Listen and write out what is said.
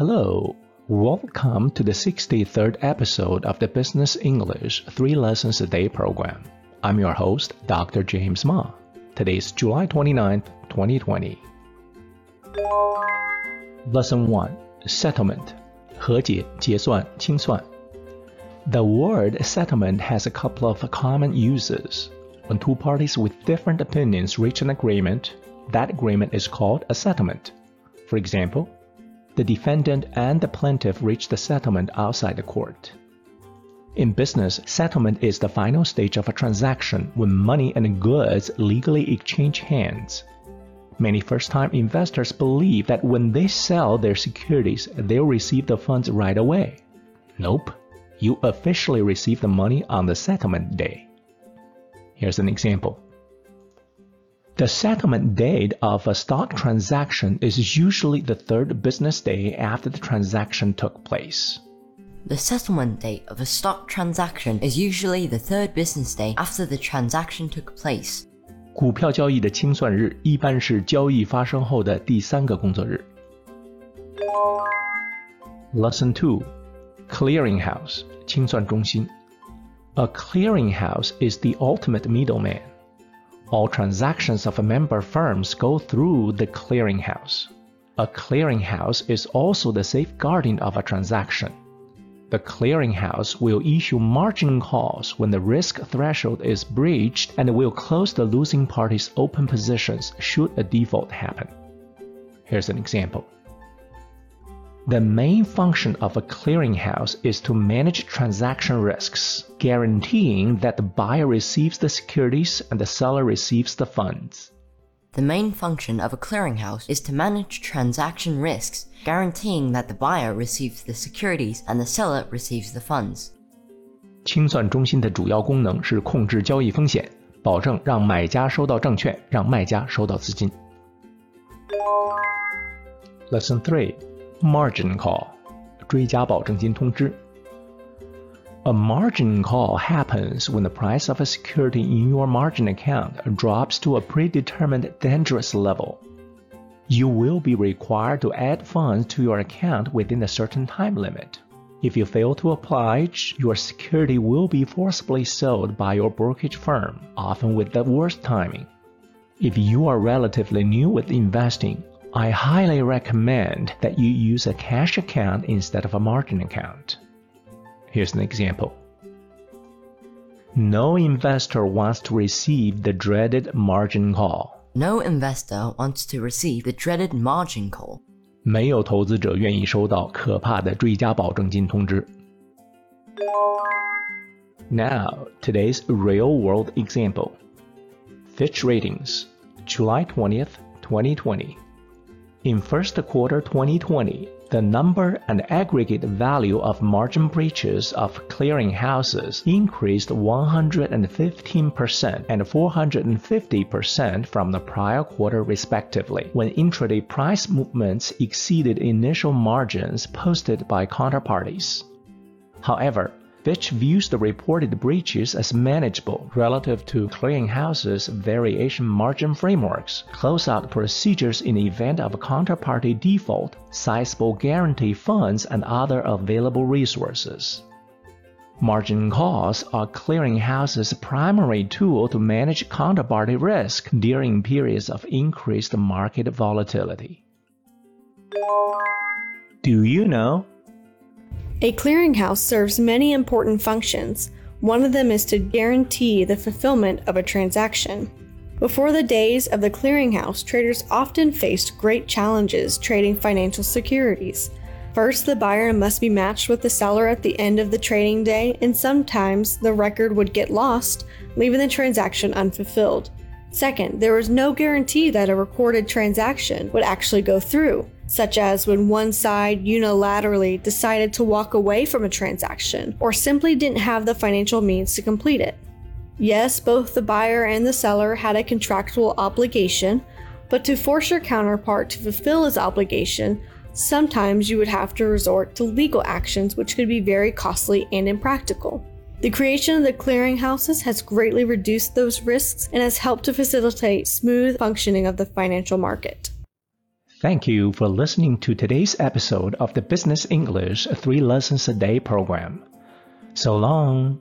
Hello, welcome to the 63rd episode of the Business English 3 Lessons a Day program. I'm your host, Dr. James Ma. Today is July 29th, 2020. Lesson 1 Settlement 和解、结算、清算 The word settlement has a couple of common uses. When two parties with different opinions reach an agreement, that agreement is called a settlement. For example, the defendant and the plaintiff reached a settlement outside the court. In business, settlement is the final stage of a transaction when money and goods legally exchange hands. Many first time investors believe that when they sell their securities, they'll receive the funds right away. Nope, you officially receive the money on the settlement day. Here's an example. The settlement date of a stock transaction is usually the third business day after the transaction took place. The settlement date of a stock transaction is usually the third business day after the transaction took place. 股票交易的清算日一般是交易发生后的第三个工作日。Lesson Two: Clearinghouse 清算中心。A clearinghouse is the ultimate middleman. All transactions of a member firms go through the clearinghouse. A clearinghouse is also the safeguarding of a transaction. The clearinghouse will issue margin calls when the risk threshold is breached and will close the losing party's open positions should a default happen. Here's an example. The main function of a clearinghouse is to manage transaction risks, guaranteeing that the buyer receives the securities and the seller receives the funds. The main function of a clearinghouse is to manage transaction risks, guaranteeing that the buyer receives the securities and the seller receives the funds. 清算中心的主要功能是控制交易风险，保证让买家收到证券，让卖家收到资金。Lesson Three margin call 追加保证金通知。A margin call happens when the price of a security in your margin account drops to a predetermined dangerous level. You will be required to add funds to your account within a certain time limit. If you fail to oblige, your security will be forcibly sold by your brokerage firm, often with the worst timing. If you are relatively new with investing, I highly recommend that you use a cash account instead of a margin account. Here's an example. No investor wants to receive the dreaded margin call. No investor wants to receive the dreaded margin call. 没有投资者愿意收到可怕的追加保证金通知。Now, today's real world example. Fitch Ratings, July 20th, 2020. In first quarter 2020, the number and aggregate value of margin breaches of clearing houses increased 115% and 450% from the prior quarter respectively, when intraday price movements exceeded initial margins posted by counterparties. However, Fitch views the reported breaches as manageable relative to clearinghouses' variation margin frameworks, closeout procedures in the event of a counterparty default, sizable guarantee funds, and other available resources. Margin calls are clearinghouses' primary tool to manage counterparty risk during periods of increased market volatility. Do you know a clearinghouse serves many important functions. One of them is to guarantee the fulfillment of a transaction. Before the days of the clearinghouse, traders often faced great challenges trading financial securities. First, the buyer must be matched with the seller at the end of the trading day, and sometimes the record would get lost, leaving the transaction unfulfilled. Second, there was no guarantee that a recorded transaction would actually go through such as when one side unilaterally decided to walk away from a transaction or simply didn't have the financial means to complete it. Yes, both the buyer and the seller had a contractual obligation, but to force your counterpart to fulfill his obligation, sometimes you would have to resort to legal actions, which could be very costly and impractical. The creation of the clearinghouses has greatly reduced those risks and has helped to facilitate smooth functioning of the financial market. Thank you for listening to today's episode of the Business English 3 Lessons a Day program. So long.